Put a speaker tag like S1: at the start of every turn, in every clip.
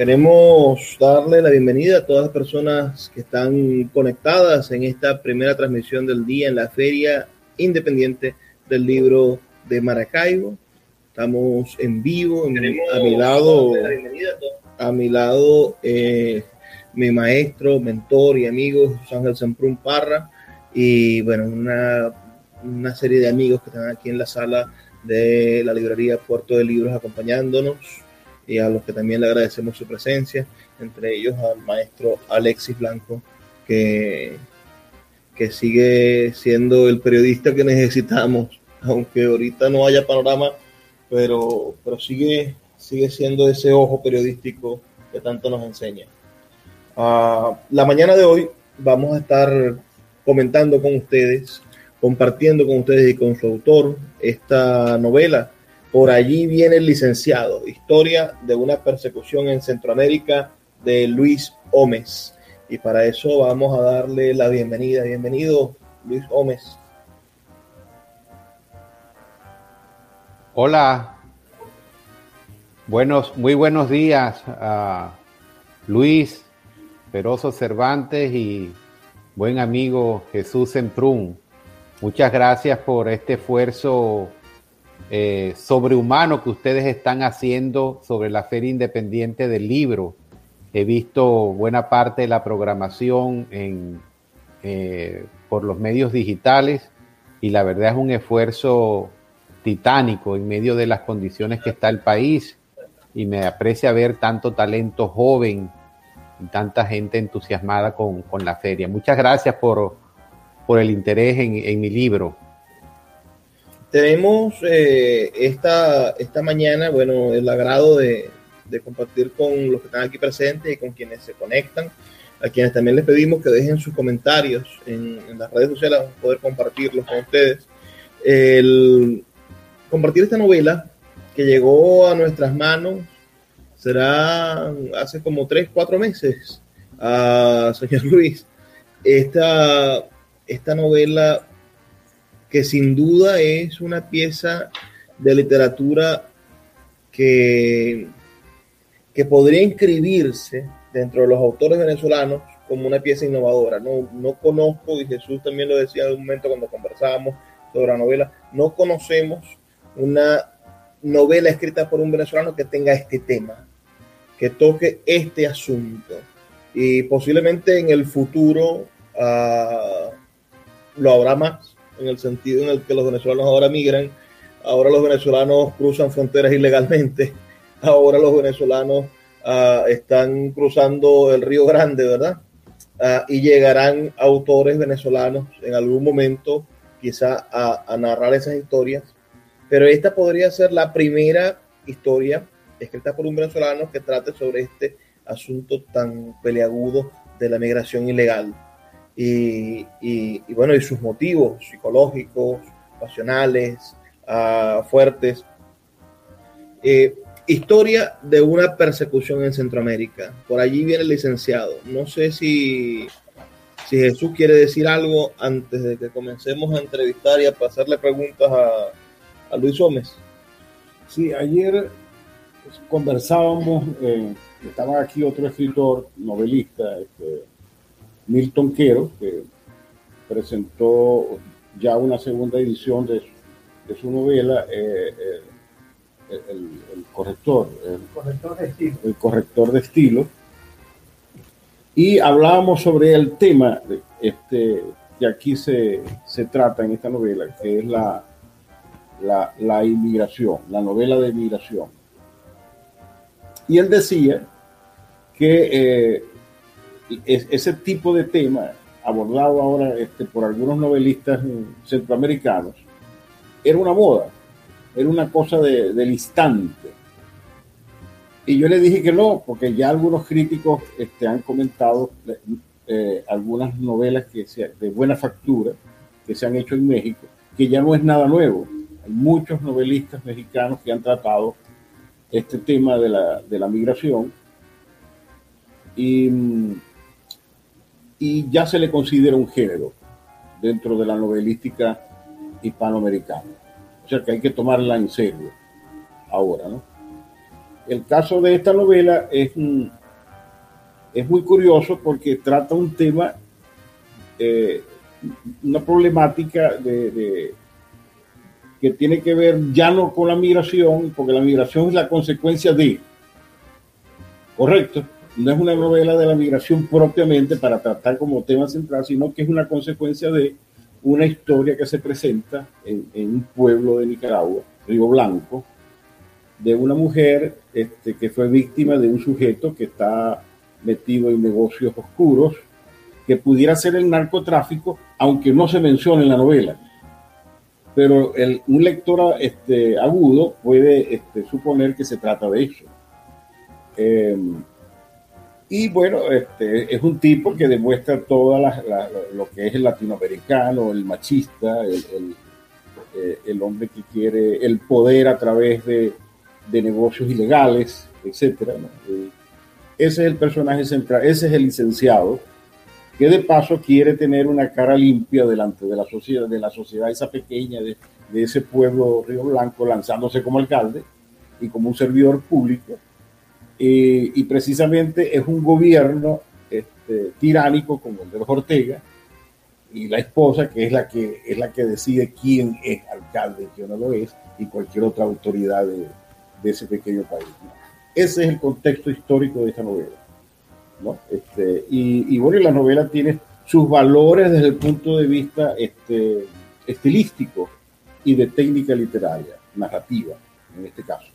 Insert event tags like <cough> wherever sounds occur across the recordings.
S1: Queremos darle la bienvenida a todas las personas que están conectadas en esta primera transmisión del día en la Feria Independiente del Libro de Maracaibo. Estamos en vivo, a mi lado, a mi lado, eh, mi maestro, mentor y amigo, Ángel Semprún Parra, y bueno, una, una serie de amigos que están aquí en la sala de la librería Puerto de Libros acompañándonos y a los que también le agradecemos su presencia, entre ellos al maestro Alexis Blanco, que, que sigue siendo el periodista que necesitamos, <laughs> aunque ahorita no haya panorama, pero, pero sigue, sigue siendo ese ojo periodístico que tanto nos enseña. Uh, la mañana de hoy vamos a estar comentando con ustedes, compartiendo con ustedes y con su autor esta novela por allí viene el licenciado, historia de una persecución en Centroamérica de Luis Gómez. Y para eso vamos a darle la bienvenida. Bienvenido, Luis Gómez.
S2: Hola. Buenos, muy buenos días Luis Peroso Cervantes y buen amigo Jesús Semprún. Muchas gracias por este esfuerzo eh, sobrehumano que ustedes están haciendo sobre la Feria Independiente del Libro. He visto buena parte de la programación eh, por los medios digitales y la verdad es un esfuerzo titánico en medio de las condiciones que está el país y me aprecia ver tanto talento joven y tanta gente entusiasmada con, la feria. Muchas gracias por, el interés en mi libro.
S1: Tenemos eh, esta, esta mañana, bueno, el agrado de, compartir con los que están aquí presentes y con quienes se conectan, a quienes también les pedimos que dejen sus comentarios en, las redes sociales, para poder compartirlos con ustedes. El, compartir esta novela que llegó a nuestras manos será hace como tres, cuatro meses, a señor Luis. Esta, esta novela que sin duda es una pieza de literatura que, que podría inscribirse dentro de los autores venezolanos como una pieza innovadora. No, no conozco, y Jesús también lo decía en un momento cuando conversábamos sobre la novela, no conocemos una novela escrita por un venezolano que tenga este tema, que toque este asunto. Y posiblemente en el futuro uh, lo habrá más en el sentido en el que los venezolanos ahora migran, ahora los venezolanos cruzan fronteras ilegalmente, <laughs> ahora los venezolanos uh, están cruzando el Río Grande, ¿verdad? Uh, y llegarán autores venezolanos en algún momento quizá a, a narrar esas historias, pero esta podría ser la primera historia escrita por un venezolano que trate sobre este asunto tan peleagudo de la migración ilegal y, bueno, y sus motivos psicológicos, pasionales, uh, fuertes. Eh, historia de una persecución en Centroamérica. Por allí viene el licenciado. No sé si, si Jesús quiere decir algo antes de que comencemos a entrevistar y a pasarle preguntas a, Luis Gómez.
S3: Sí, ayer conversábamos, eh, estaba aquí otro escritor, novelista, este, Milton Quero, que presentó ya una segunda edición de, su novela, eh, eh, el, corrector, el, corrector de estilo. El corrector de estilo. Y hablábamos sobre el tema este, que aquí se, se trata en esta novela, que es la, la, la inmigración, la novela de inmigración. Y él decía que eh, ese tipo de tema abordado ahora este, por algunos novelistas centroamericanos era una moda, era una cosa del instante. Y yo le dije que no, porque ya algunos críticos este, han comentado eh, algunas novelas que de buena factura que se han hecho en México, que ya no es nada nuevo. Hay muchos novelistas mexicanos que han tratado este tema de la, de la migración y, y ya se le considera un género dentro de la novelística hispanoamericana. O sea que hay que tomarla en serio ahora, ¿no? El caso de esta novela es, es muy curioso porque trata un tema, eh, una problemática de, que tiene que ver ya no con la migración, porque la migración es la consecuencia de, correcto, no es una novela de la migración propiamente para tratar como tema central, sino que es una consecuencia de una historia que se presenta en, un pueblo de Nicaragua, Río Blanco, de una mujer este, que fue víctima de un sujeto que está metido en negocios oscuros, que pudiera ser el narcotráfico, aunque no se menciona en la novela pero el, un lector este, agudo puede este, suponer que se trata de eso. Em, y bueno, este, es un tipo que demuestra todo lo que es el latinoamericano, el machista, el, eh, el, hombre que quiere el poder a través de, de negocios ilegales, etc. Ese es el personaje central, ese es el licenciado que de paso quiere tener una cara limpia delante de la sociedad, de la sociedad esa pequeña, de, ese pueblo Río Blanco, lanzándose como alcalde y como un servidor público. Y precisamente es un gobierno este, tiránico como el de los Ortega y la esposa que es la que es la que decide quién es alcalde y quién no lo es y cualquier otra autoridad de, de ese pequeño país. Ese es el contexto histórico de esta novela. Este, y, bueno, la novela tiene sus valores desde el punto de vista este, estilístico y de técnica literaria, narrativa, en este caso.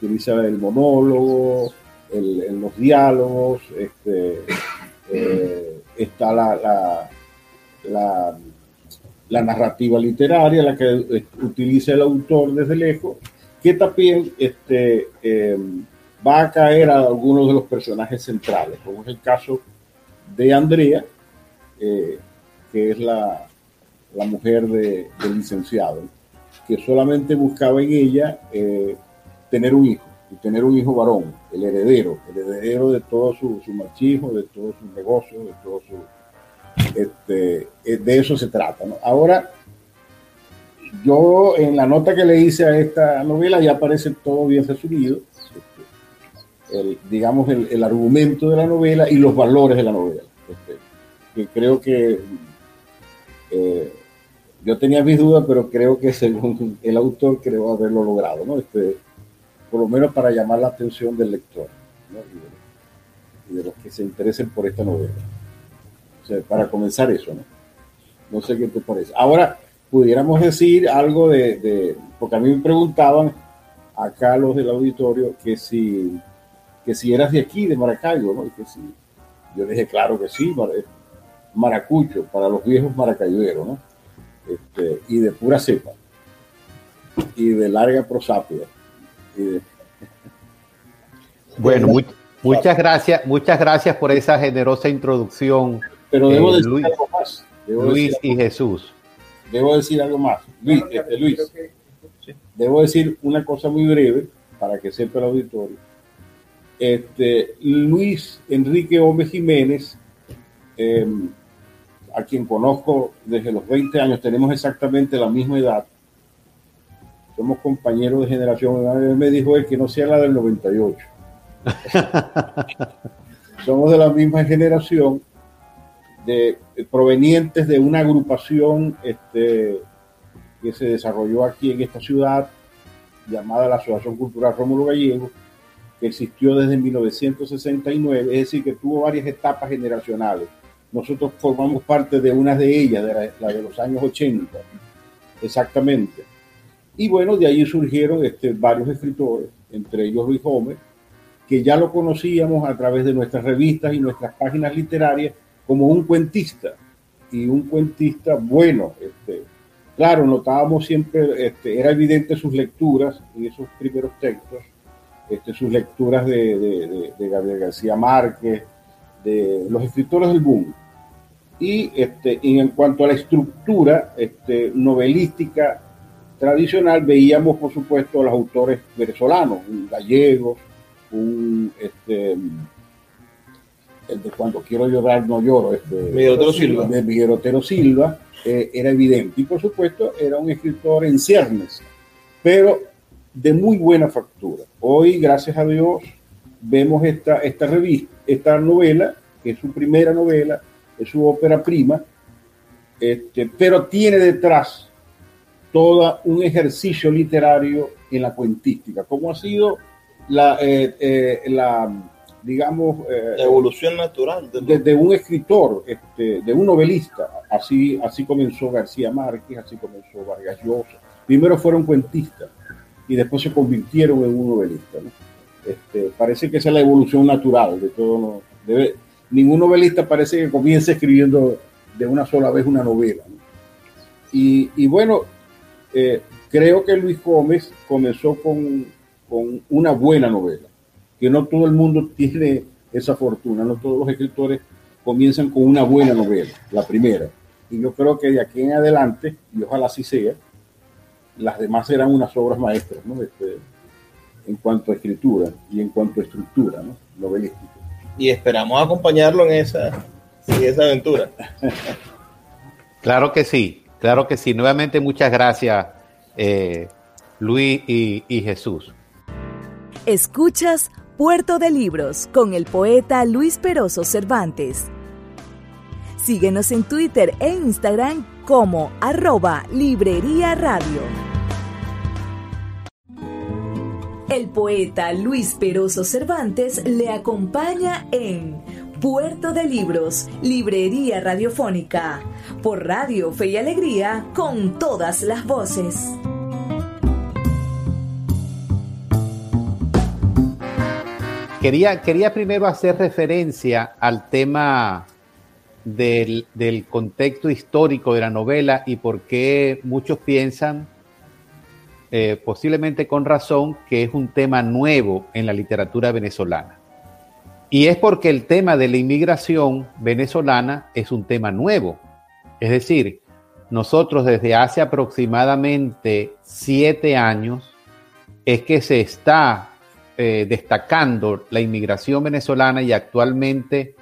S3: Utiliza el monólogo, los diálogos, este, <laughs> eh, está la, la, la, narrativa literaria, la que utiliza el autor desde lejos, que también este, eh, va a caer a algunos de los personajes centrales, como es el caso de Andrea, eh, que es la, mujer de, del licenciado, que solamente buscaba en ella eh, tener un hijo, y tener un hijo varón, el heredero, el heredero de todo su, machismo, de todo su negocio, de todo su... Este, eh, de eso se trata. Ahora, yo en la nota que le hice a esta novela ya aparece todo bien resumido el, digamos, el, argumento de la novela y los valores de la novela. Este, que creo que eh, yo tenía mis dudas, pero creo que según el autor creo haberlo logrado, ¿no? Este, por lo menos para llamar la atención del lector y, de, los que se interesen por esta novela. O sea, para comenzar eso, ¿no? No sé qué te parece. Ahora, pudiéramos decir algo de, porque a mí me preguntaban acá los del auditorio que si que si eras de aquí, de Maracaibo, ¿no? Y que si, yo dije, claro que sí, maracucho, para los viejos maracayeros, ¿no? Este, y de pura cepa, y de larga prosapia.
S2: Bueno, muchas gracias, muchas gracias por esa generosa introducción.
S3: Pero debo eh, decir Luis, algo más.
S2: Luis y Jesús.
S3: Debo decir algo más. Luis, este, Luis, debo decir una cosa muy breve para que sepa el auditorio este, Luis Enrique Gómez Jiménez, em, a quien conozco desde los 20 años, tenemos exactamente la misma edad. Somos compañeros de generación. Él me dijo que no sea la del 98. <laughs> Somos de la misma generación, de, provenientes de una agrupación este, que se desarrolló aquí en esta ciudad llamada la Asociación Cultural Rómulo Gallego, que existió desde 1969, es decir, que tuvo varias etapas generacionales. Nosotros formamos parte de una de ellas, de la, de los años 80, exactamente. Y bueno, de ahí surgieron este, varios escritores, entre ellos Luis Gómez, que ya lo conocíamos a través de nuestras revistas y nuestras páginas literarias como un cuentista, y un cuentista bueno. Este, claro, notábamos siempre, este, era evidente sus lecturas y esos primeros textos, este, sus lecturas de, Gabriel García Márquez, de los escritores del boom. Y, este, en cuanto a la estructura este, novelística tradicional, veíamos, por supuesto, a los autores venezolanos, gallegos, un, este, el de cuando quiero llorar no lloro, este,
S1: Miguel Otero Silva,
S3: de Miguel Otero Silva eh, era evidente. Y por supuesto era un escritor en ciernes, pero de muy buena factura. Hoy, gracias a Dios, vemos esta, esta revista, esta novela, que es su primera novela, es su ópera prima, este, pero tiene detrás todo un ejercicio literario en la cuentística, como ha sido la, eh, eh, la digamos...
S1: Eh, la evolución natural.
S3: De, un escritor, este, de un novelista. Así, así comenzó García Márquez, así comenzó Vargas Llosa. Primero fueron cuentistas y después se convirtieron en un novelista. Este, parece que esa es la evolución natural de todo. Debe, ningún novelista parece que comience escribiendo de una sola vez una novela. Y, y, bueno, eh, creo que Luis Gómez comenzó con, con una buena novela que no todo el mundo tiene esa fortuna, no todos los escritores comienzan con una buena novela, la primera. Y yo creo que de aquí en adelante, y ojalá así sea, las demás serán unas obras maestras, ¿no? Este, en cuanto a escritura y en cuanto a estructura, ¿no? Novelística.
S1: Y esperamos acompañarlo en esa, en esa aventura.
S2: claro que sí, claro que sí. Nuevamente muchas gracias, eh, Luis y, y Jesús.
S4: Escuchas Puerto de Libros con el poeta Luis Peroso Cervantes. Síguenos en Twitter e Instagram como arroba Librería Radio. El poeta Luis Peroso Cervantes le acompaña en Puerto de Libros, Librería Radiofónica, por Radio Fe y Alegría, con todas las voces.
S2: Quería, quería primero hacer referencia al tema del, contexto histórico de la novela y por qué muchos piensan, eh, posiblemente con razón, que es un tema nuevo en la literatura venezolana. Y es porque el tema de la inmigración venezolana es un tema nuevo. Es decir, nosotros desde hace aproximadamente siete años es que se está eh, destacando la inmigración venezolana y actualmente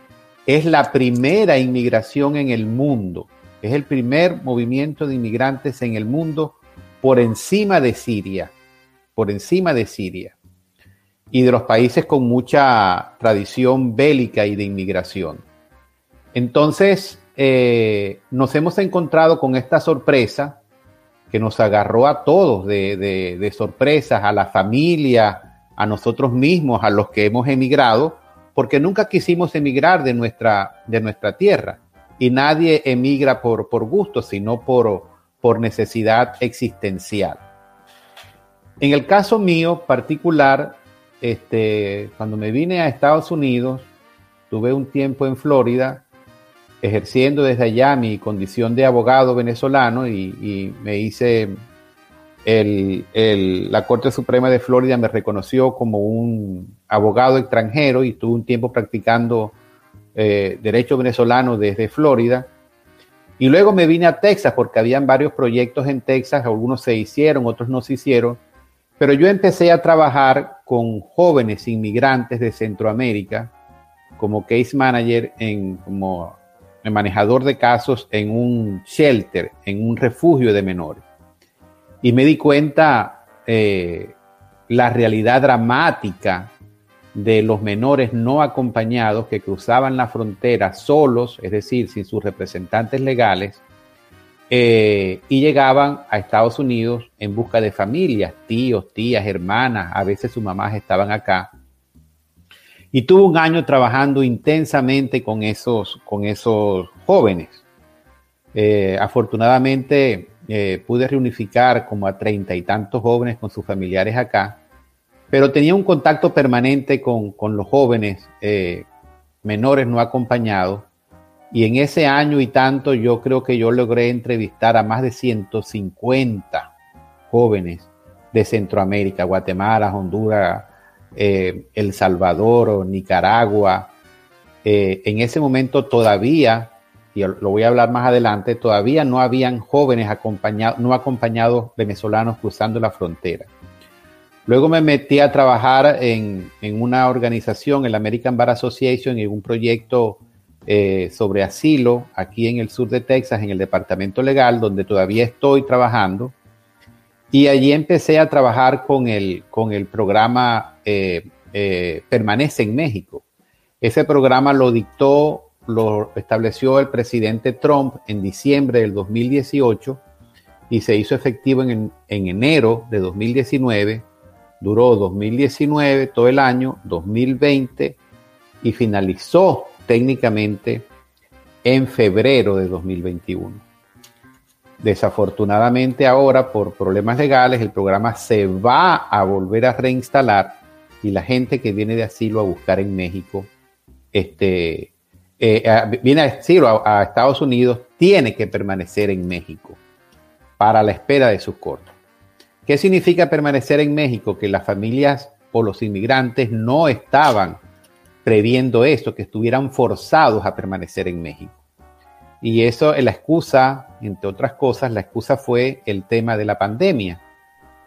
S2: es la primera inmigración en el mundo. Es el primer movimiento de inmigrantes en el mundo por encima de Siria, por encima de Siria y de los países con mucha tradición bélica y de inmigración. Entonces, eh, nos hemos encontrado con esta sorpresa que nos agarró a todos de, de, de sorpresas, a la familia, a nosotros mismos, a los que hemos emigrado, porque nunca quisimos emigrar de nuestra, de nuestra tierra. Y nadie emigra por, por gusto, sino por, por necesidad existencial. En el caso mío particular, este, cuando me vine a Estados Unidos, tuve un tiempo en Florida, ejerciendo desde allá mi condición de abogado venezolano y, me hice la Corte Suprema de Florida me reconoció como un abogado extranjero y tuve un tiempo practicando eh, derecho venezolano desde Florida. Y luego me vine a Texas porque habían varios proyectos en Texas, algunos se hicieron, otros no se hicieron. Pero yo empecé a trabajar con jóvenes inmigrantes de Centroamérica como case manager, en, como manejador de casos en un shelter, en un refugio de menores. Y me di cuenta eh, la realidad dramática de los menores no acompañados que cruzaban la frontera solos, es decir, sin sus representantes legales, eh, y llegaban a Estados Unidos en busca de familias, tíos, tías, hermanas, a veces sus mamás estaban acá. Y tuvo un año trabajando intensamente con esos, con esos jóvenes. Eh, afortunadamente eh, pude reunificar como a treinta y tantos jóvenes con sus familiares acá, pero tenía un contacto permanente con, con los jóvenes menores no acompañados y en ese año y tanto yo creo que yo logré entrevistar a más de 150 jóvenes de Centroamérica, Guatemala, Honduras, eh, El Salvador, Nicaragua. Eh, en ese momento todavía, y lo voy a hablar más adelante, todavía no habían jóvenes acompañados, no acompañados venezolanos cruzando la frontera. Luego me metí a trabajar en, en una organización, el American Bar Association, en un proyecto eh, sobre asilo aquí en el sur de Texas, en el departamento legal, donde todavía estoy trabajando. Y allí empecé a trabajar con el, con el programa eh, eh, Permanece en México. Ese programa lo dictó, lo estableció el presidente Trump en diciembre del 2018 y se hizo efectivo en, en enero de 2019. Duró 2019, todo el año, 2020 y finalizó técnicamente en febrero de 2021. Desafortunadamente ahora, por problemas legales, el programa se va a volver a reinstalar y la gente que viene de asilo a buscar en México, este, eh, viene a asilo a, a Estados Unidos, tiene que permanecer en México para la espera de sus cortes. ¿Qué significa permanecer en México? Que las familias o los inmigrantes no estaban previendo esto, que estuvieran forzados a permanecer en México. Y eso, la excusa, entre otras cosas, la excusa fue el tema de la pandemia,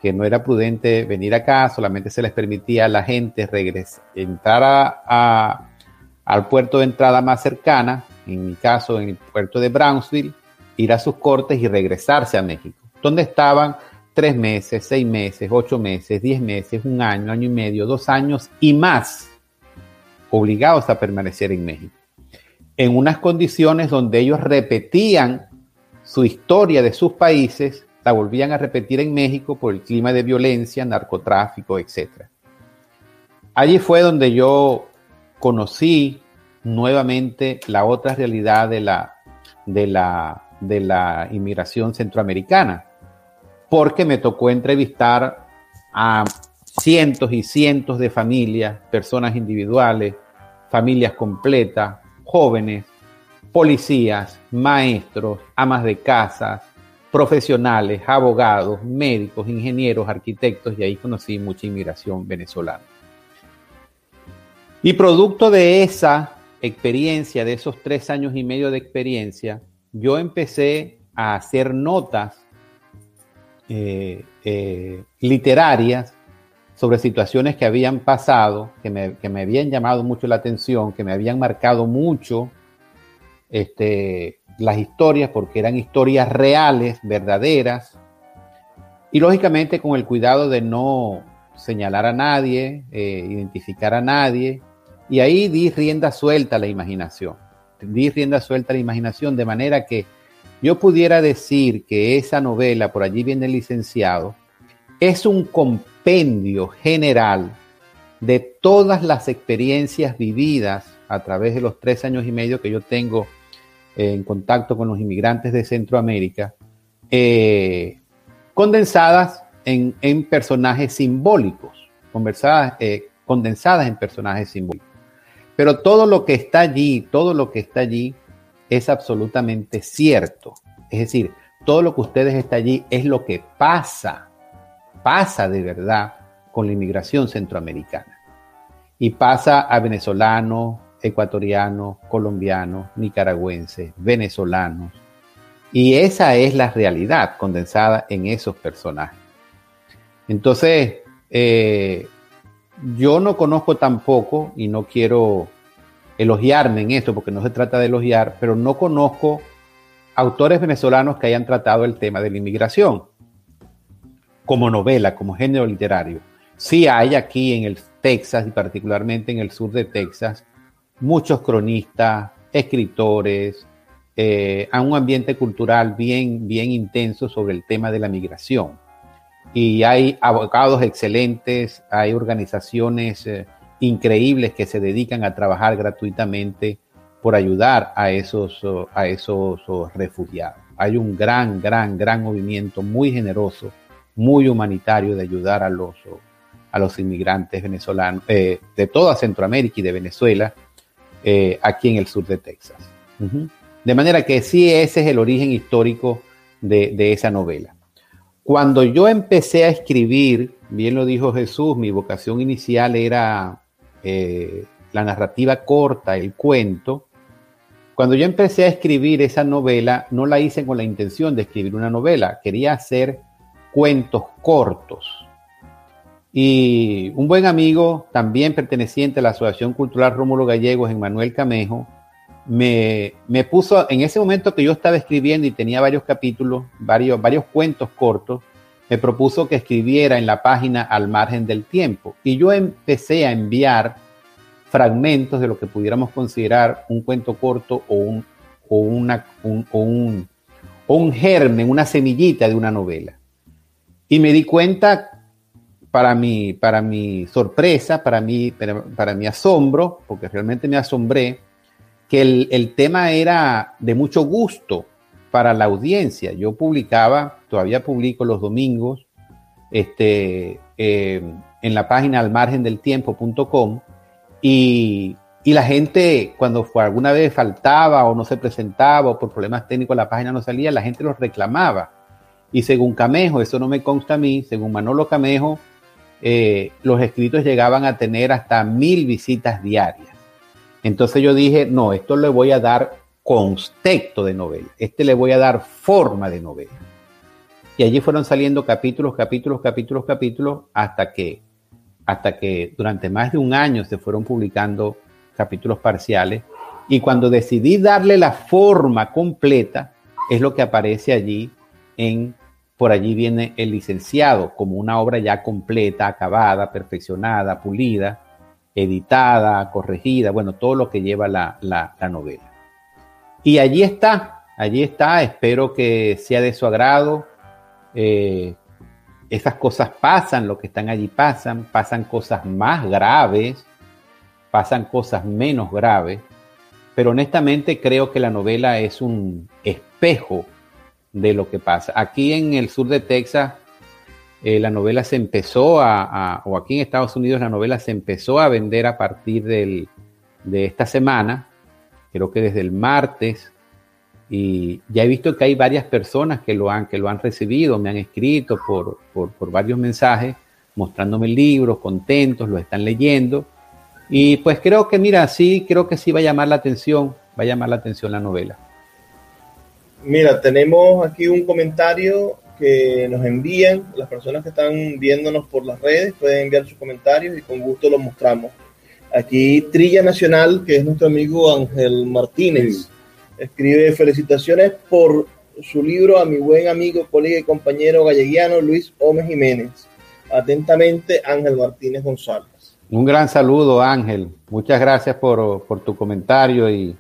S2: que no era prudente venir acá, solamente se les permitía a la gente regresar, entrar a, al puerto de entrada más cercana, en mi caso en el puerto de Brownsville, ir a sus cortes y regresarse a México, donde estaban tres meses, seis meses, ocho meses, diez meses, un año, año y medio, dos años y más obligados a permanecer en México, en unas condiciones donde ellos repetían su historia de sus países, la volvían a repetir en México por el clima de violencia, narcotráfico, etc. Allí fue donde yo conocí nuevamente la otra realidad de la, de la, de la inmigración centroamericana, porque me tocó entrevistar a cientos y cientos de familias, personas individuales, familias completas, jóvenes, policías, maestros, amas de casas, profesionales, abogados, médicos, ingenieros, arquitectos, y ahí conocí mucha inmigración venezolana. Y producto de esa experiencia, de esos tres años y medio de experiencia, yo empecé a hacer notas eh, eh, literarias sobre situaciones que habían pasado, que me, habían llamado mucho la atención, que me habían marcado mucho este, las historias, porque eran historias reales, verdaderas, y lógicamente con el cuidado de no señalar a nadie, eh, identificar a nadie, y ahí di rienda suelta a la imaginación, di rienda suelta a la imaginación de manera que yo pudiera decir que esa novela, por allí viene el licenciado, es un general de todas las experiencias vividas a través de los tres años y medio que yo tengo eh, en contacto con los inmigrantes de Centroamérica, eh, condensadas en, personajes simbólicos, conversadas, eh, condensadas en personajes simbólicos. Pero todo lo que está allí, todo lo que está allí es absolutamente cierto. Es decir, todo lo que ustedes está allí es lo que pasa pasa de verdad con la inmigración centroamericana. Y pasa a venezolanos, ecuatorianos, colombianos, nicaragüenses, venezolanos. Y esa es la realidad condensada en esos personajes. Entonces, eh, yo no conozco tampoco, y no quiero elogiarme en esto, porque no se trata de elogiar, pero no conozco autores venezolanos que hayan tratado el tema de la inmigración como novela, como género literario. Sí hay aquí en el Texas y particularmente en el sur de Texas muchos cronistas, escritores, eh, a un ambiente cultural bien, bien intenso sobre el tema de la migración. Y hay abogados excelentes, hay organizaciones eh, increíbles que se dedican a trabajar gratuitamente por ayudar a esos, a esos refugiados. Hay un gran, gran, gran movimiento muy generoso, muy humanitario de ayudar a los, a los inmigrantes venezolanos eh, de toda Centroamérica y de Venezuela eh, aquí en el sur de Texas. De manera que sí, ese es el origen histórico de, de esa novela. Cuando yo empecé a escribir, bien lo dijo Jesús, mi vocación inicial era eh, la narrativa corta, el cuento. Cuando yo empecé a escribir esa novela, no la hice con la intención de escribir una novela, quería hacer cuentos cortos. Y un buen amigo, también perteneciente a la Asociación Cultural Rómulo Gallegos, en Manuel Camejo, me, me, puso, en ese momento que yo estaba escribiendo y tenía varios capítulos, varios, varios cuentos cortos, me propuso que escribiera en la página al margen del tiempo. Y yo empecé a enviar fragmentos de lo que pudiéramos considerar un cuento corto o un, o un, o un, o un germen, una semillita de una novela. Y me di cuenta, para mi, para mi sorpresa, para mi, para, mi asombro, porque realmente me asombré, que el, el, tema era de mucho gusto para la audiencia. Yo publicaba, todavía publico los domingos, este, eh, en la página al tiempo.com y, y, la gente cuando alguna vez faltaba o no se presentaba o por problemas técnicos la página no salía, la gente los reclamaba. Y según Camejo, eso no me consta a mí, según Manolo Camejo, eh, los escritos llegaban a tener hasta mil visitas diarias. Entonces yo dije, no, esto le voy a dar contexto de novela, este le voy a dar forma de novela. Y allí fueron saliendo capítulos, capítulos, capítulos, capítulos, hasta que, hasta que durante más de un año se fueron publicando capítulos parciales. Y cuando decidí darle la forma completa, es lo que aparece allí en por allí viene el licenciado como una obra ya completa, acabada, perfeccionada, pulida, editada, corregida, bueno, todo lo que lleva la, la, la novela. Y allí está, allí está, espero que sea de su agrado. Eh, esas cosas pasan, lo que están allí pasan, pasan cosas más graves, pasan cosas menos graves, pero honestamente creo que la novela es un espejo de lo que pasa. Aquí en el sur de Texas, eh, la novela se empezó a, o aquí en Estados Unidos la novela se empezó a vender a partir del, de esta semana, creo que desde el martes, y ya he visto que hay varias personas que lo han, que lo han recibido, me han escrito por, por, por varios mensajes mostrándome el libro, contentos, lo están leyendo. Y pues creo que, mira, sí, creo que sí va a llamar la atención, va a llamar la atención la novela.
S1: Mira, tenemos aquí un comentario que nos envían. Las personas que están viéndonos por las redes pueden enviar sus comentarios y con gusto los mostramos. Aquí Trilla Nacional, que es nuestro amigo Ángel Martínez, sí. escribe felicitaciones por su libro a mi buen amigo, colega y compañero galleguiano Luis Gómez Jiménez. Atentamente, Ángel Martínez González.
S2: Un gran saludo, Ángel. Muchas gracias por, por tu comentario y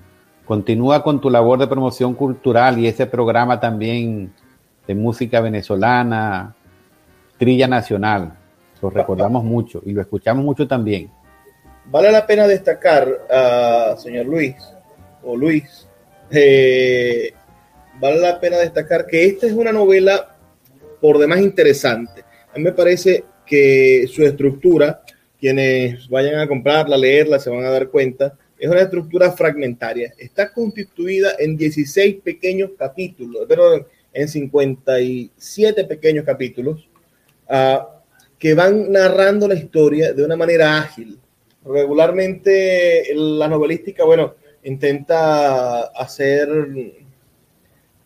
S2: continúa con tu labor de promoción cultural y ese programa también de música venezolana, Trilla Nacional. Lo recordamos mucho y lo escuchamos mucho también.
S1: Vale la pena destacar, uh, señor Luis, o Luis, eh, vale la pena destacar que esta es una novela por demás interesante. A mí me parece que su estructura, quienes vayan a comprarla, leerla, se van a dar cuenta, es una estructura fragmentaria. Está constituida en 16 pequeños capítulos, pero en 57 pequeños capítulos uh, que van narrando la historia de una manera ágil. Regularmente la novelística, bueno, intenta hacer,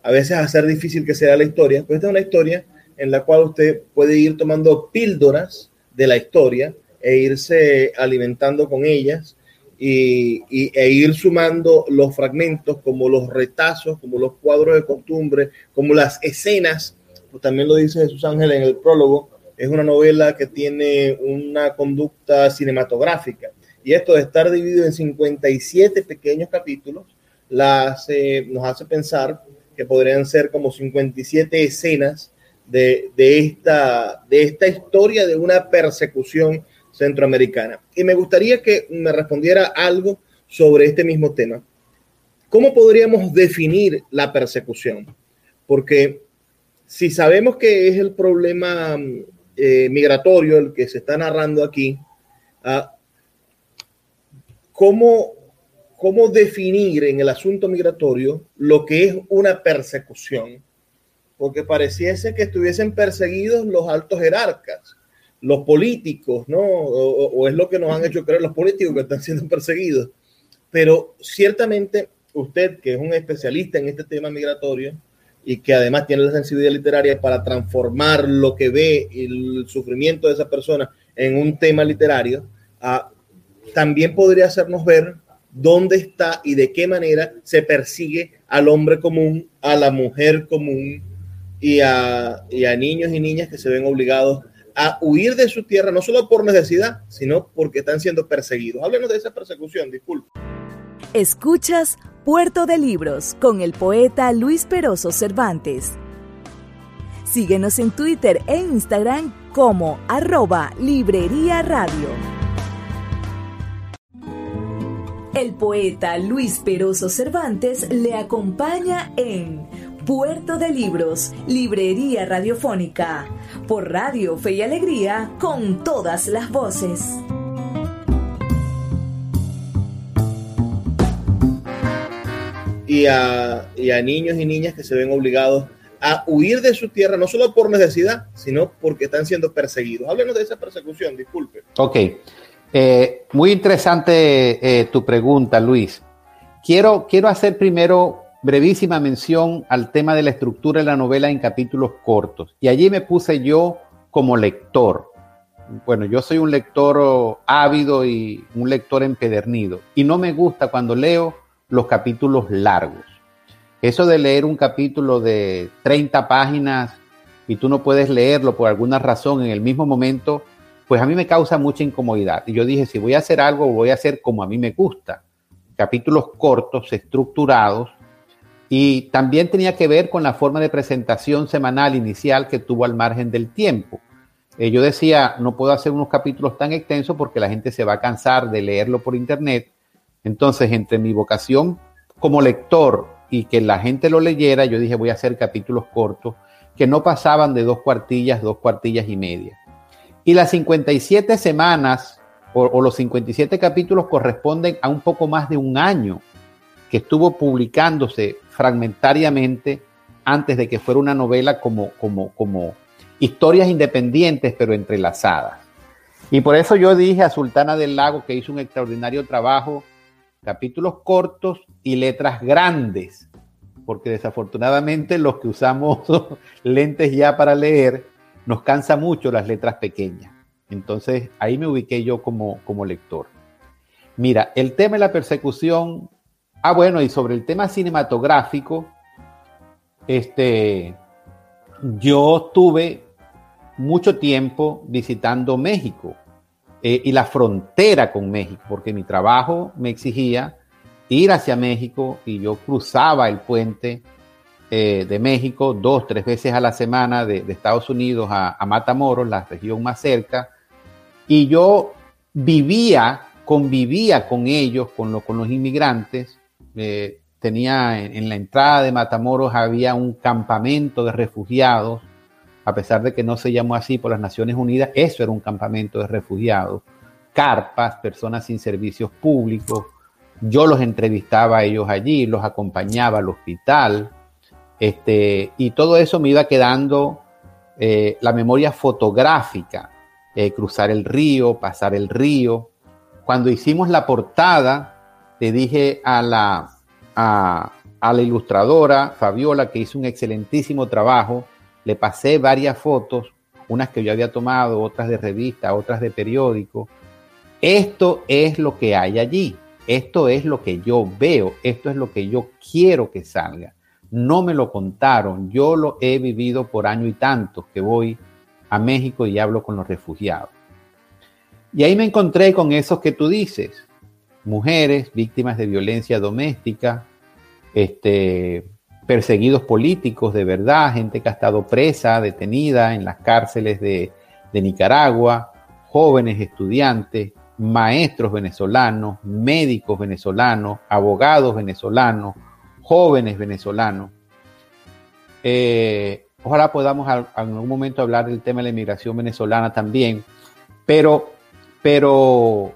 S1: a veces hacer difícil que sea la historia, pero esta es una historia en la cual usted puede ir tomando píldoras de la historia e irse alimentando con ellas y, y, e ir sumando los fragmentos como los retazos, como los cuadros de costumbre, como las escenas, pues también lo dice Jesús Ángel en el prólogo, es una novela que tiene una conducta cinematográfica. Y esto de estar dividido en 57 pequeños capítulos la hace, nos hace pensar que podrían ser como 57 escenas de, de, esta, de esta historia de una persecución centroamericana. Y me gustaría que me respondiera algo sobre este mismo tema. ¿Cómo podríamos definir la persecución? Porque si sabemos que es el problema eh, migratorio el que se está narrando aquí, uh, ¿cómo, ¿cómo definir en el asunto migratorio lo que es una persecución? Porque pareciese que estuviesen perseguidos los altos jerarcas, los políticos, ¿no? O, o, es lo que nos han hecho creer los políticos que están siendo perseguidos. Pero ciertamente usted, que es un especialista en este tema migratorio, y que además tiene la sensibilidad literaria para transformar lo que ve el sufrimiento de esa persona en un tema literario, uh, también podría hacernos ver dónde está y de qué manera se persigue al hombre común, a la mujer común y a, y a niños y niñas que se ven obligados a huir de su tierra, no solo por necesidad, sino porque están siendo perseguidos. Háblenos de esa persecución, disculpe.
S4: Escuchas Puerto de Libros con el poeta Luis Peroso Cervantes. Síguenos en Twitter e Instagram como arroba Librería Radio. El poeta Luis Peroso Cervantes le acompaña en Puerto de Libros, Librería Radiofónica, por Radio Fe y Alegría, con todas las voces.
S1: y a, y a, niños y niñas que se ven obligados a huir de su tierra, no solo por necesidad, sino porque están siendo perseguidos. Háblenos de esa persecución, disculpe.
S2: Ok. Eh, muy interesante eh, tu pregunta, Luis. Quiero, quiero hacer primero brevísima mención al tema de la estructura de la novela en capítulos cortos. Y allí me puse yo como lector. Bueno, yo soy un lector ávido y un lector empedernido. Y no me gusta cuando leo los capítulos largos. Eso de leer un capítulo de 30 páginas y tú no puedes leerlo por alguna razón en el mismo momento, pues a mí me causa mucha incomodidad. Y yo dije, si voy a hacer algo, voy a hacer como a mí me gusta. Capítulos cortos, estructurados. Y también tenía que ver con la forma de presentación semanal inicial que tuvo al margen del tiempo. Eh, yo decía, no puedo hacer unos capítulos tan extensos porque la gente se va a cansar de leerlo por internet entonces, entre mi vocación como lector y que la gente lo leyera, yo dije voy a hacer capítulos cortos que no pasaban de dos cuartillas, dos cuartillas y media. Y las 57 semanas o, o los 57 capítulos corresponden a un poco más de un año que estuvo publicándose fragmentariamente antes de que fuera una novela como, como, como historias independientes pero entrelazadas. Y por eso yo dije a Sultana del Lago que hizo un extraordinario trabajo capítulos cortos y letras grandes, porque desafortunadamente los que usamos <laughs> lentes ya para leer nos cansa mucho las letras pequeñas. Entonces ahí me ubiqué yo como, como lector. Mira, el tema de la persecución, ah bueno, y sobre el tema cinematográfico, este, yo tuve mucho tiempo visitando México eh, y la frontera con México, porque mi trabajo me exigía ir hacia México y yo cruzaba el puente eh, de México dos, tres veces a la semana de, Estados Unidos a, Matamoros, la región más cerca, y yo vivía, convivía con ellos, con, lo, con los inmigrantes. Eh, tenía en, la entrada de Matamoros había un campamento de refugiados a pesar de que no se llamó así por las Naciones Unidas, eso era un campamento de refugiados, carpas, personas sin servicios públicos. Yo los entrevistaba a ellos allí, los acompañaba al hospital, este, y todo eso me iba quedando eh, la memoria fotográfica, eh, cruzar el río, pasar el río. Cuando hicimos la portada, le dije a la, a, a la ilustradora Fabiola, que hizo un excelentísimo trabajo, le pasé varias fotos, unas que yo había tomado, otras de revista, otras de periódico. Esto es lo que hay allí, esto es lo que yo veo, esto es lo que yo quiero que salga. No me lo contaron, yo lo he vivido por año y tanto que voy a México y hablo con los refugiados. Y ahí me encontré con esos que tú dices, mujeres víctimas de violencia doméstica, este, perseguidos políticos de verdad, gente que ha estado presa, detenida en las cárceles de, de Nicaragua, jóvenes estudiantes, maestros venezolanos, médicos venezolanos, abogados venezolanos, jóvenes venezolanos. Eh, ojalá podamos en algún momento hablar del tema de la inmigración venezolana también, pero, pero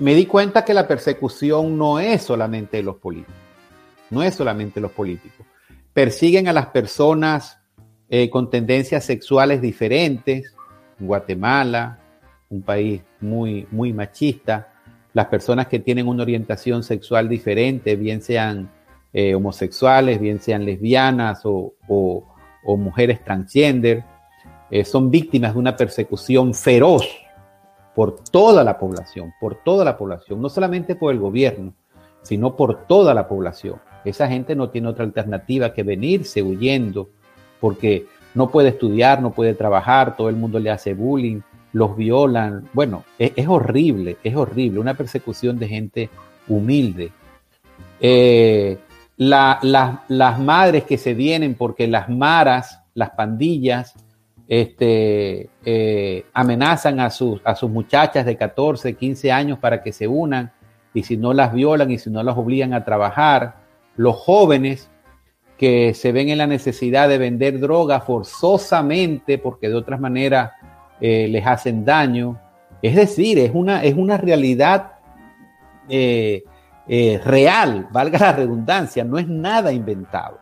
S2: me di cuenta que la persecución no es solamente de los políticos, no es solamente los políticos. Persiguen a las personas eh, con tendencias sexuales diferentes, en Guatemala, un país muy, muy machista, las personas que tienen una orientación sexual diferente, bien sean eh, homosexuales, bien sean lesbianas o, mujeres transgender, eh, son víctimas de una persecución feroz por toda la población, por toda la población, no solamente por el gobierno, sino por toda la población. Esa gente no tiene otra alternativa que venirse huyendo porque no puede estudiar, no puede trabajar, todo el mundo le hace bullying, los violan. Bueno, es, horrible, es horrible, una persecución de gente humilde. Eh, las madres que se vienen porque las maras, las pandillas, este, eh, amenazan a sus, a sus muchachas de 14, 15 años para que se unan y si no las violan y si no las obligan a trabajar. Los jóvenes que se ven en la necesidad de vender droga forzosamente porque de otras maneras eh, les hacen daño. Es decir, es una, es una realidad eh, real, valga la redundancia, no es nada inventado.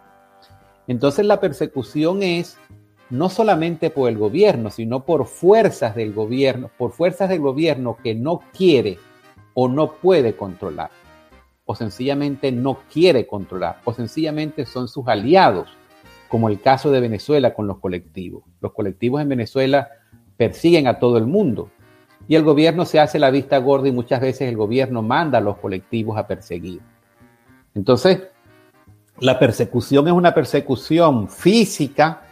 S2: Entonces la persecución es no solamente por el gobierno, sino por fuerzas del gobierno, por fuerzas del gobierno que no quiere o no puede controlar, o sencillamente no quiere controlar, o sencillamente son sus aliados, como el caso de Venezuela con los colectivos. Los colectivos en Venezuela persiguen a todo el mundo. Y el gobierno se hace la vista gorda y muchas veces el gobierno manda a los colectivos a perseguir. Entonces, la persecución es una persecución física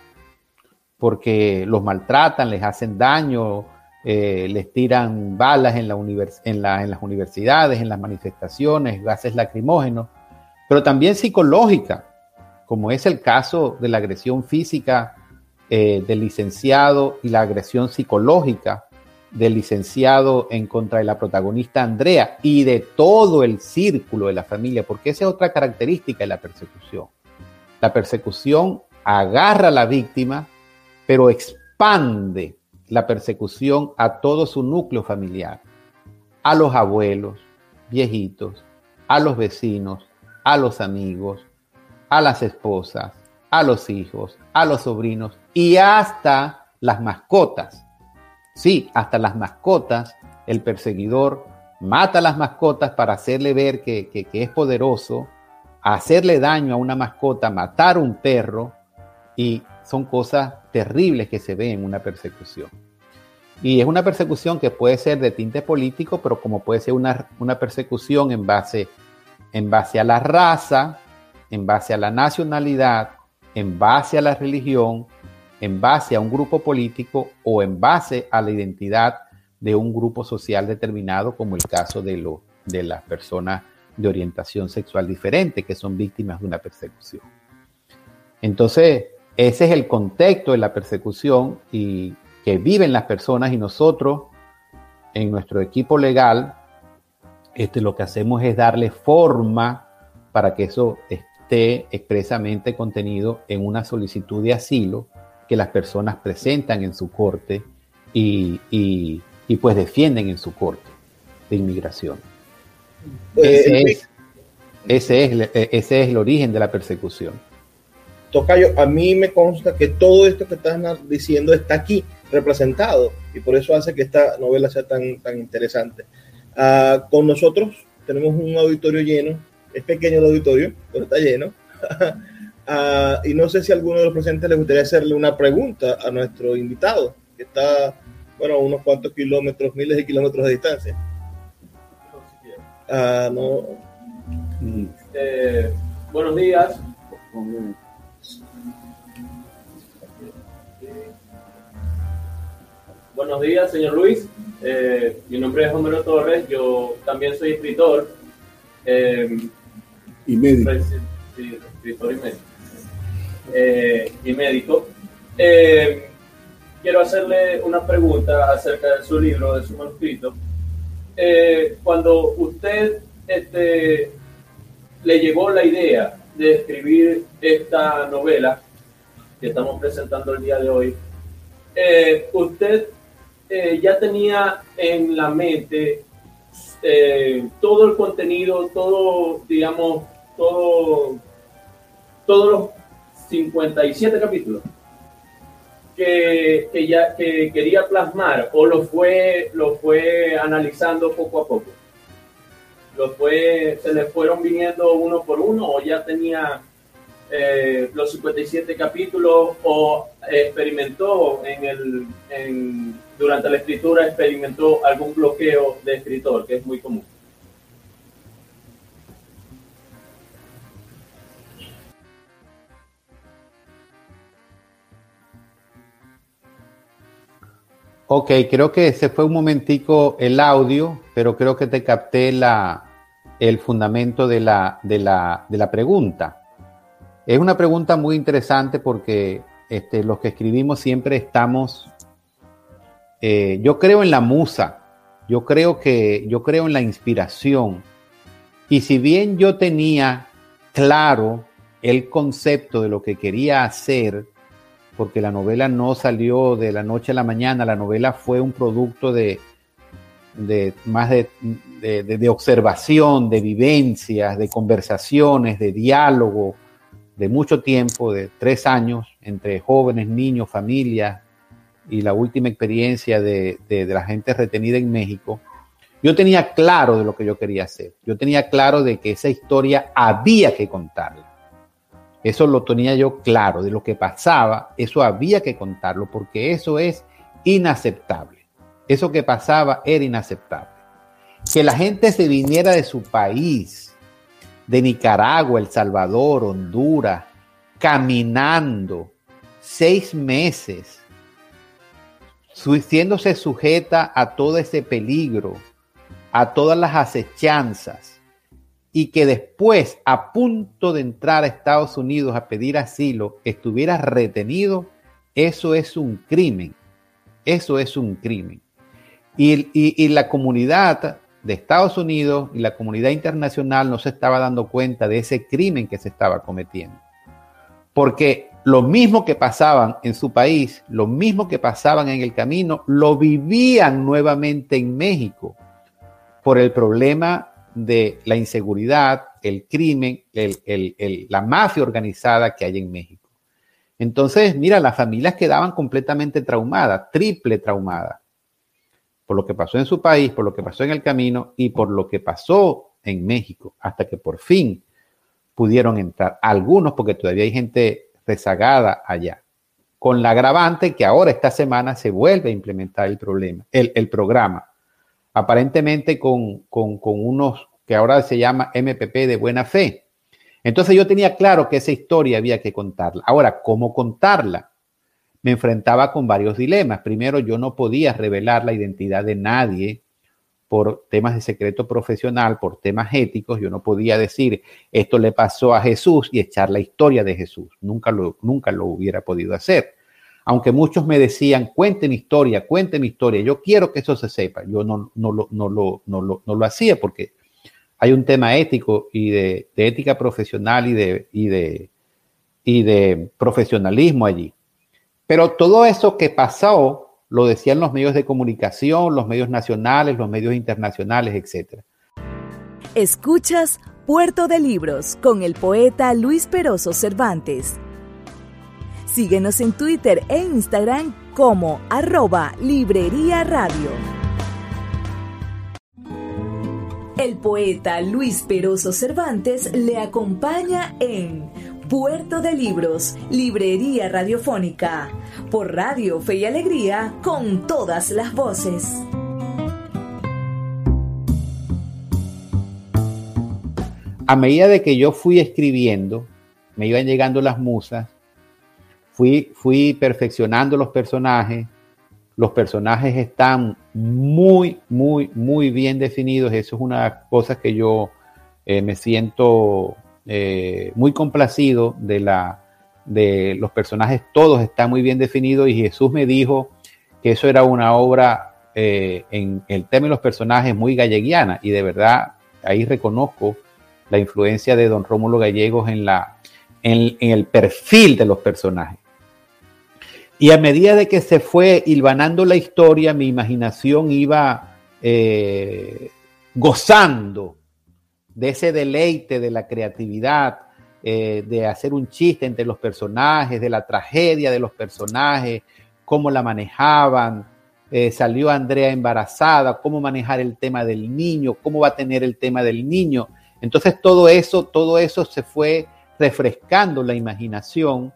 S2: porque los maltratan, les hacen daño, eh, les tiran balas en, la en, las universidades, en las manifestaciones, gases lacrimógenos, pero también psicológica, como es el caso de la agresión física eh, del licenciado y la agresión psicológica del licenciado en contra de la protagonista Andrea y de todo el círculo de la familia, porque esa es otra característica de la persecución. La persecución agarra a la víctima, pero expande la persecución a todo su núcleo familiar, a los abuelos, viejitos, a los vecinos, a los amigos, a las esposas, a los hijos, a los sobrinos y hasta las mascotas. Sí, hasta las mascotas, el perseguidor mata a las mascotas para hacerle ver que, es poderoso, hacerle daño a una mascota, matar un perro, y son cosas terribles que se ven en una persecución. Y es una persecución que puede ser de tinte político, pero como puede ser una, una persecución en base, en base a la raza, en base a la nacionalidad, en base a la religión, en base a un grupo político o en base a la identidad de un grupo social determinado, como el caso de, lo, de las personas de orientación sexual diferente, que son víctimas de una persecución. Entonces, ese es el contexto de la persecución y que viven las personas y nosotros en nuestro equipo legal, este, lo que hacemos es darle forma para que eso esté expresamente contenido en una solicitud de asilo que las personas presentan en su corte y, pues defienden en su corte de inmigración. Ese, es, ese, es, ese es el origen de la persecución.
S1: Tocayo, a mí me consta que todo esto que estás diciendo está aquí representado y por eso hace que esta novela sea tan, tan interesante. Ah, con nosotros tenemos un auditorio lleno, es pequeño el auditorio, pero está lleno. <laughs> Ah, y no sé si a alguno de los presentes le gustaría hacerle una pregunta a nuestro invitado, que está, bueno, a unos cuantos kilómetros, miles de kilómetros de distancia. Ah, no.
S5: Eh, buenos días. Buenos días, señor Luis. Eh, mi nombre es Homero Torres. Yo también soy escritor.
S3: Eh, y médico
S5: escritor y médico. Eh, y médico. Eh, quiero hacerle una pregunta acerca de su libro, de su manuscrito. Eh, cuando usted este, le llegó la idea de escribir esta novela que estamos presentando el día de hoy, eh, usted eh, ya tenía en la mente todo el contenido, todo, digamos, todo, todos los 57 capítulos que, que, ya que quería plasmar o lo fue, lo fue analizando poco a poco? ¿Lo fue, ¿Se le fueron viniendo uno por uno o ya tenía eh, los 57 capítulos o experimentó en el, en, durante la escritura, experimentó algún bloqueo de escritor, que es muy común?
S2: Ok, creo que se fue un momentico el audio, pero creo que te capté la, el fundamento de la, de, la, de la pregunta. Es una pregunta muy interesante porque este, los que escribimos siempre estamos, eh, yo creo en la musa, yo creo que, yo creo en la inspiración. Y si bien yo tenía claro el concepto de lo que quería hacer, porque la novela no salió de la noche a la mañana, la novela fue un producto de, de más de, de, observación, de vivencias, de conversaciones, de diálogo, de mucho tiempo, de tres años, entre jóvenes, niños, familias, y la última experiencia de, de la gente retenida en México, yo tenía claro de lo que yo quería hacer. Yo tenía claro de que esa historia había que contarla. Eso lo tenía yo claro, de lo que pasaba, eso había que contarlo, porque eso es inaceptable. Eso que pasaba era inaceptable. Que la gente se viniera de su país, de Nicaragua, El Salvador, Honduras, caminando seis meses, siéndose sujeta a todo ese peligro, a todas las acechanzas, y que después, a punto de entrar a Estados Unidos a pedir asilo, estuviera retenido, eso es un crimen. Eso es un crimen. Y, la comunidad de Estados Unidos y la comunidad internacional no se estaba dando cuenta de ese crimen que se estaba cometiendo. Porque lo mismo que pasaban en su país, lo mismo que pasaban en el camino, lo vivían nuevamente en México por el problema de la inseguridad, el crimen, la mafia organizada que hay en México. Entonces, mira, las familias quedaban completamente traumadas, triple traumadas, por lo que pasó en su país, por lo que pasó en el camino y por lo que pasó en México, hasta que por fin pudieron entrar. Algunos, porque todavía hay gente rezagada allá, con la agravante que ahora esta semana se vuelve a implementar el problema, el, programa aparentemente con, unos que ahora se llama MPP de buena fe. Entonces yo tenía claro que esa historia había que contarla. Ahora, ¿cómo contarla? Me enfrentaba con varios dilemas. Primero, yo no podía revelar la identidad de nadie por temas de secreto profesional, por temas éticos. Yo no podía decir esto le pasó a Jesús y echar la historia de Jesús. Nunca lo, nunca lo hubiera podido hacer aunque muchos me decían, cuente mi historia, cuente mi historia, yo quiero que eso se sepa, yo no, no, lo, no, lo, no, lo, no lo hacía porque hay un tema ético y de, ética profesional y de, y, de, y de profesionalismo allí. Pero todo eso que pasó lo decían los medios de comunicación, los medios nacionales, los medios internacionales, etc.
S4: Escuchas Puerto de Libros con el poeta Luis Peroso Cervantes. Síguenos en Twitter e Instagram como arroba Librería Radio. El poeta Luis Peroso Cervantes le acompaña en Puerto de Libros, Librería Radiofónica, por Radio Fe y Alegría, con todas las voces.
S2: A medida de que yo fui escribiendo, me iban llegando las musas, fui, perfeccionando los personajes. Los personajes están muy, muy, muy bien definidos. Eso es una cosa que yo eh, me siento eh, muy complacido de, la, de los personajes, todos están muy bien definidos y Jesús me dijo que eso era una obra eh, en el tema de los personajes muy galleguiana y de verdad ahí reconozco la influencia de don Rómulo Gallegos en, la, en, el perfil de los personajes. Y a medida de que se fue hilvanando la historia, mi imaginación iba eh, gozando de ese deleite de la creatividad, eh, de hacer un chiste entre los personajes, de la tragedia de los personajes, cómo la manejaban. Eh, salió Andrea embarazada, cómo manejar el tema del niño, cómo va a tener el tema del niño. Entonces todo eso, todo eso se fue refrescando la imaginación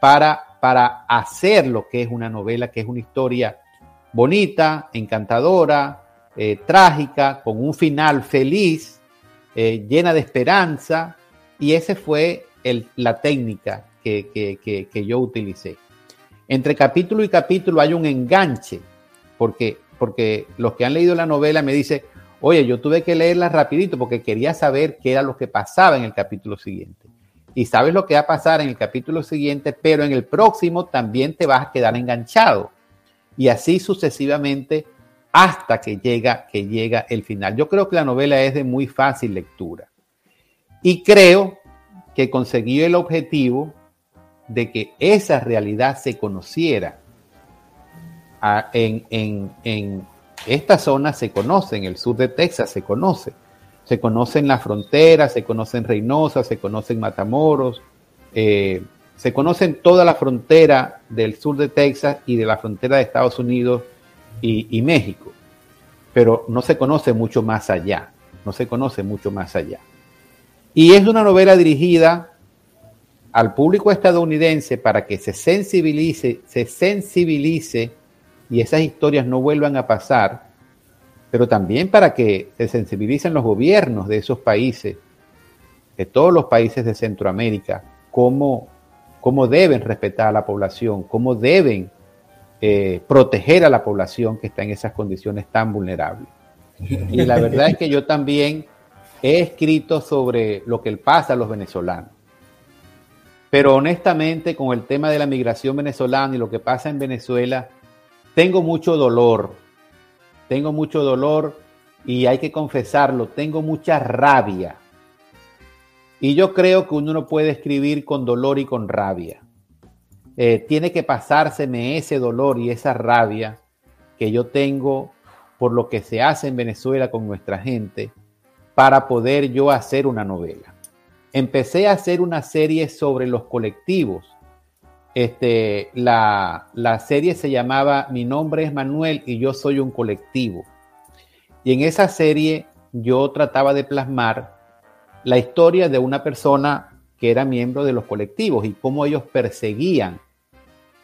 S2: para, para hacer lo que es una novela, que es una historia bonita, encantadora, eh, trágica, con un final feliz, eh, llena de esperanza, y esa fue la técnica que, yo utilicé. Entre capítulo y capítulo hay un enganche, porque, porque los que han leído la novela me dicen, oye, yo tuve que leerla rapidito porque quería saber qué era lo que pasaba en el capítulo siguiente. Y sabes lo que va a pasar en el capítulo siguiente, pero en el próximo también te vas a quedar enganchado. Y así sucesivamente hasta que llega, que llega el final. Yo creo que la novela es de muy fácil lectura. Y creo que conseguí el objetivo de que esa realidad se conociera. en, en, esta zona se conoce, en el sur de Texas se conoce. Se conocen las fronteras, se conocen Reynosa, se conocen Matamoros, eh, se conocen toda la frontera del sur de Texas y de la frontera de Estados Unidos y, México, pero no se conoce mucho más allá, no se conoce mucho más allá. Y es una novela dirigida al público estadounidense para que se sensibilice, se sensibilice y esas historias no vuelvan a pasar, pero también para que se sensibilicen los gobiernos de esos países, de todos los países de Centroamérica, cómo, cómo deben respetar a la población, cómo deben eh, proteger a la población que está en esas condiciones tan vulnerables. Y la verdad es que yo también he escrito sobre lo que pasa a los venezolanos. Pero honestamente, con el tema de la migración venezolana y lo que pasa en Venezuela, tengo mucho dolor. Tengo mucho dolor y hay que confesarlo, tengo mucha rabia. Y yo creo que uno no puede escribir con dolor y con rabia. Eh, tiene que pasárseme ese dolor y esa rabia que yo tengo por lo que se hace en Venezuela con nuestra gente para poder yo hacer una novela. Empecé a hacer una serie sobre los colectivos. Este, la, la serie se llamaba Mi nombre es Manuel y yo soy un colectivo. Y en esa serie yo trataba de plasmar la historia de una persona que era miembro de los colectivos y cómo ellos perseguían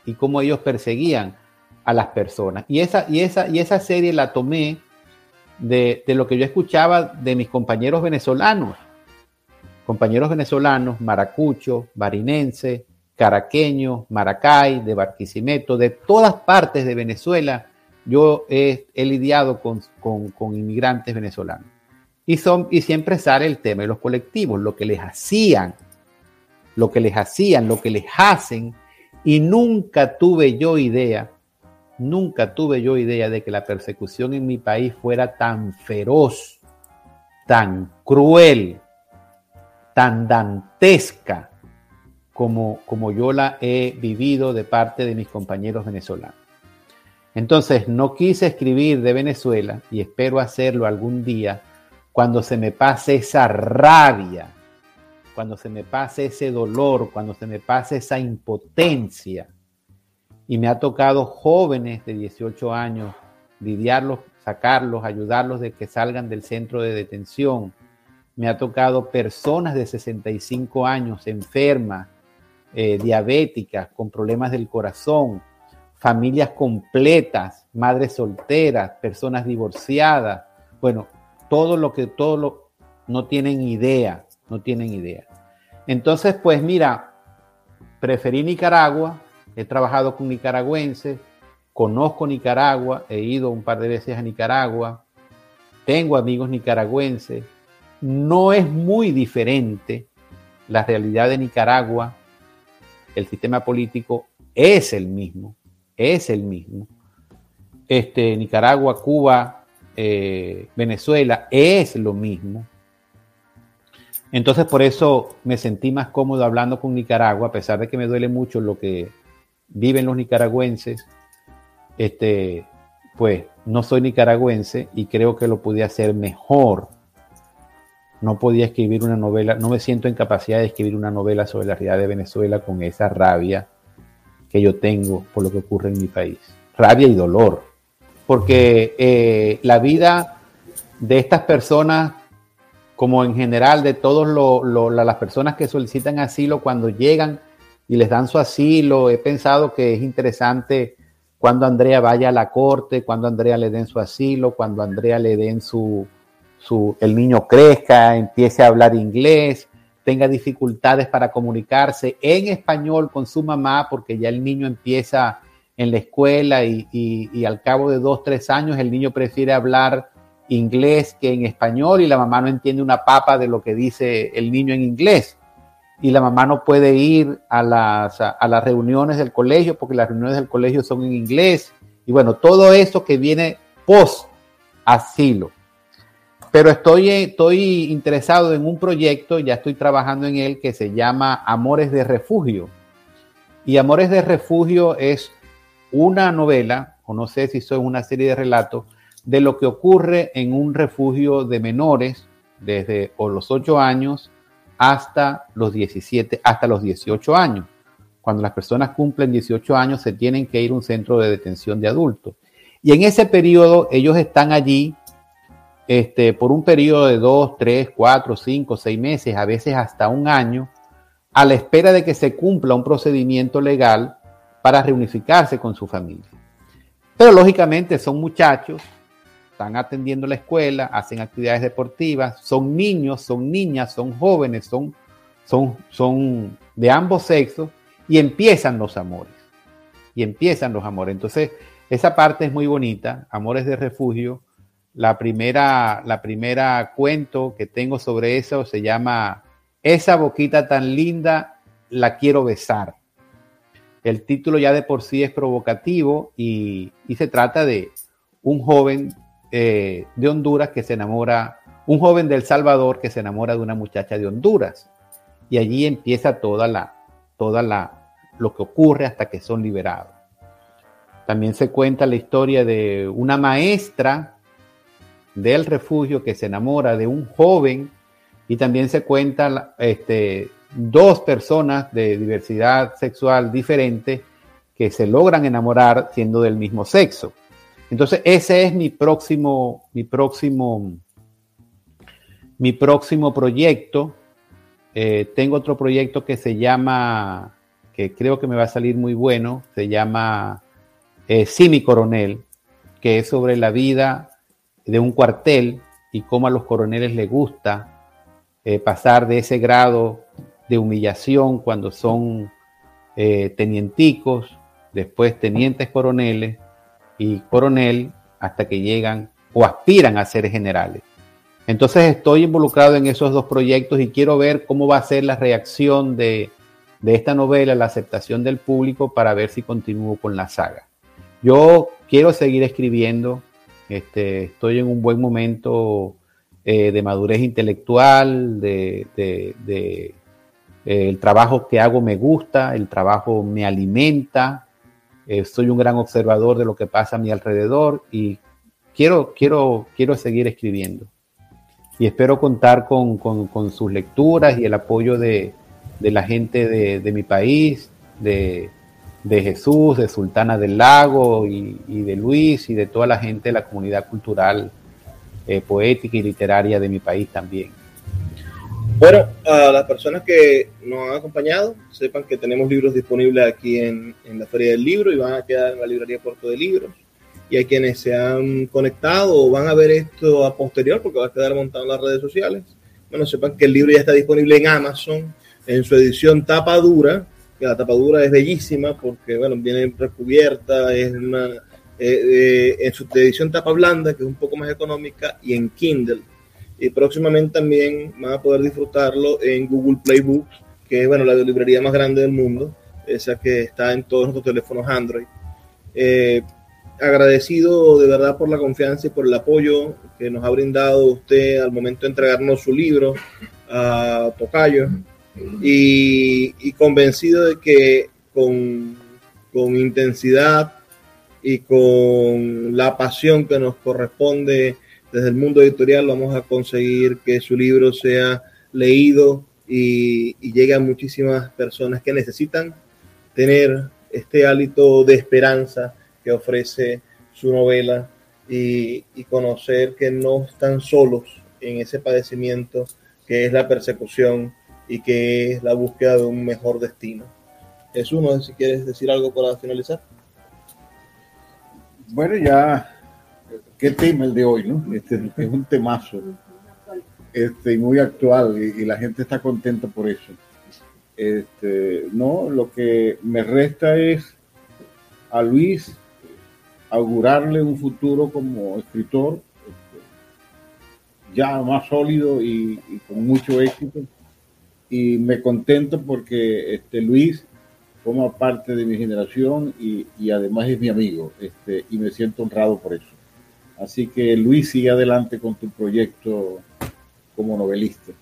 S2: y cómo ellos perseguían a las personas. Y esa, y esa, y esa serie la tomé de, lo que yo escuchaba de mis compañeros venezolanos, compañeros venezolanos, maracucho, barinense, caraqueño, maracay, de Barquisimeto, de todas partes de Venezuela, yo he, lidiado con, con, inmigrantes venezolanos. Y, son, y siempre sale el tema de los colectivos, lo que les hacían lo que les hacían, lo que les hacen, y nunca tuve yo idea, nunca tuve yo idea de que la persecución en mi país fuera tan feroz, tan cruel, tan dantesca como, como yo la he vivido de parte de mis compañeros venezolanos. Entonces, no quise escribir de Venezuela y espero hacerlo algún día cuando se me pase esa rabia cuando se me pase ese dolor, cuando se me pase esa impotencia. Y me ha tocado jóvenes de 18 años lidiarlos, sacarlos, ayudarlos de que salgan del centro de detención. Me ha tocado personas de 65 años enfermas, eh, diabéticas, con problemas del corazón, familias completas, madres solteras, personas divorciadas. Bueno, todo lo que todo lo no tienen idea, no tienen idea. Entonces, pues mira, preferí Nicaragua, he trabajado con nicaragüenses, conozco Nicaragua, he ido un par de veces a Nicaragua, tengo amigos nicaragüenses, no es muy diferente la realidad de Nicaragua, el sistema político es el mismo, es el mismo. Este, Nicaragua, Cuba, eh, Venezuela es lo mismo. Entonces por eso me sentí más cómodo hablando con Nicaragua, a pesar de que me duele mucho lo que viven los nicaragüenses. Este, pues no soy nicaragüense y creo que lo pude hacer mejor. No podía escribir una novela, no me siento en capacidad de escribir una novela sobre la realidad de Venezuela con esa rabia que yo tengo por lo que ocurre en mi país. Rabia y dolor. Porque eh, la vida de estas personas como en general de todas las personas que solicitan asilo cuando llegan y les dan su asilo. He pensado que es interesante cuando Andrea vaya a la corte, cuando Andrea le den su asilo, cuando Andrea le den su, el niño crezca, empiece a hablar inglés, tenga dificultades para comunicarse en español con su mamá, porque ya el niño empieza en la escuela y al cabo de dos, tres años el niño prefiere hablar inglés que en español y la mamá no entiende una papa de lo que dice el niño en inglés. Y la mamá no puede ir a las, a las reuniones del colegio porque las reuniones del colegio son en inglés. Y bueno, todo eso que viene post asilo. Pero estoy, estoy interesado en un proyecto, ya estoy trabajando en él, que se llama Amores de Refugio. Y Amores de Refugio es una novela, o no sé si son una serie de relatos, de lo que ocurre en un refugio de menores desde los 8 años hasta los 17, hasta los 18 años. Cuando las personas cumplen 18 años se tienen que ir a un centro de detención de adultos. Y en ese periodo ellos están allí este, por un periodo de 2, 3, 4, 5, 6 meses, a veces hasta un año, a la espera de que se cumpla un procedimiento legal para reunificarse con su familia. Pero lógicamente son muchachos están atendiendo la escuela, hacen actividades deportivas, son niños, son niñas, son jóvenes, son, son, son de ambos sexos y empiezan los amores. Y empiezan los amores. Entonces, esa parte es muy bonita, Amores de Refugio. La primera, la primera cuento que tengo sobre eso se llama Esa boquita tan linda, la quiero besar. El título ya de por sí es provocativo y, y se trata de un joven eh, de Honduras que se enamora, un joven del Salvador que se enamora de una muchacha de Honduras. Y allí empieza toda la, toda la, lo que ocurre hasta que son liberados. También se cuenta la historia de una maestra del refugio que se enamora de un joven y también se cuenta este, dos personas de diversidad sexual diferente que se logran enamorar siendo del mismo sexo. Entonces, ese es mi próximo, mi próximo, mi próximo proyecto. Eh, tengo otro proyecto que se llama, que creo que me va a salir muy bueno, se llama eh, Simi Coronel, que es sobre la vida de un cuartel y cómo a los coroneles les gusta eh, pasar de ese grado de humillación cuando son tenienticos, después tenientes coroneles, y coronel hasta que llegan o aspiran a ser generales. Entonces estoy involucrado en esos dos proyectos y quiero ver cómo va a ser la reacción de, esta novela, la aceptación del público para ver si continúo con la saga. Yo quiero seguir escribiendo, este, estoy en un buen momento eh, de madurez intelectual, de, eh, el trabajo que hago me gusta, el trabajo me alimenta, eh, soy un gran observador de lo que pasa a mi alrededor y quiero, quiero, quiero seguir escribiendo. Y espero contar con, sus lecturas y el apoyo de, la gente de, mi país, de, Jesús, de Sultana del Lago y, de Luis y de toda la gente de la comunidad cultural, eh, poética y literaria de mi país también.
S1: Bueno, a las personas que nos han acompañado, sepan que tenemos libros disponibles aquí en, la Feria del Libro y van a quedar en la librería Puerto de Libros. Y a quienes se han conectado o van a ver esto a posterior, porque va a quedar montado en las redes sociales, bueno, sepan que el libro ya está disponible en Amazon en su edición tapa dura, que la tapa dura es bellísima porque, bueno, viene recubierta, es una, eh, eh, en su edición tapa blanda, que es un poco más económica, y en Kindle y próximamente también van a poder disfrutarlo en Google Play Books, que es bueno, la librería más grande del mundo, esa que está en todos nuestros teléfonos Android. Eh, agradecido de verdad por la confianza y por el apoyo que nos ha brindado usted al momento de entregarnos su libro a Tocayo y, convencido de que con, con, intensidad y con la pasión que nos corresponde desde el mundo editorial vamos a conseguir que su libro sea leído y, y llegue a muchísimas personas que necesitan tener este hálito de esperanza que ofrece su novela y, conocer que no están solos en ese padecimiento que es la persecución y que es la búsqueda de un mejor destino. Es uno, si quieres decir algo para finalizar.
S3: Bueno, ya, qué tema el de hoy, ¿no? Este es un temazo, este, muy actual y, y la gente está contenta por eso. Este, no, lo que me resta es a Luis augurarle un futuro como escritor ya más sólido y, con mucho éxito. Y me contento porque este, Luis forma parte de mi generación y, además es mi amigo este, y me siento honrado por eso. Así que Luis, sigue adelante con tu proyecto como novelista.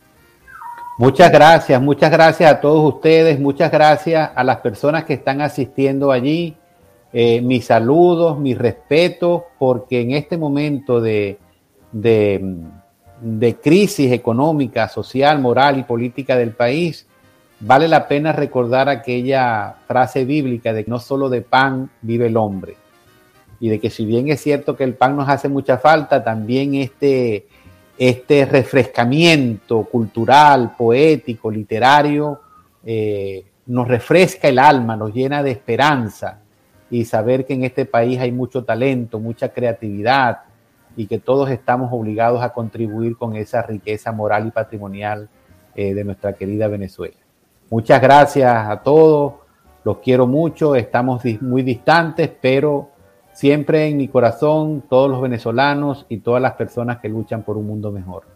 S2: Muchas gracias, muchas gracias a todos ustedes, muchas gracias a las personas que están asistiendo allí eh, mis saludos, mis respetos, porque en este momento de, de, crisis económica, social, moral y política del país, vale la pena recordar aquella frase bíblica de que no solo de pan vive el hombre, y de que si bien es cierto que el pan nos hace mucha falta, también este, este refrescamiento cultural, poético, literario, eh, nos refresca el alma, nos llena de esperanza y saber que en este país hay mucho talento, mucha creatividad y que todos estamos obligados a contribuir con esa riqueza moral y patrimonial eh, de nuestra querida Venezuela. Muchas gracias a todos, los quiero mucho, estamos muy distantes, pero siempre en mi corazón todos los venezolanos y todas las personas que luchan por un mundo mejor.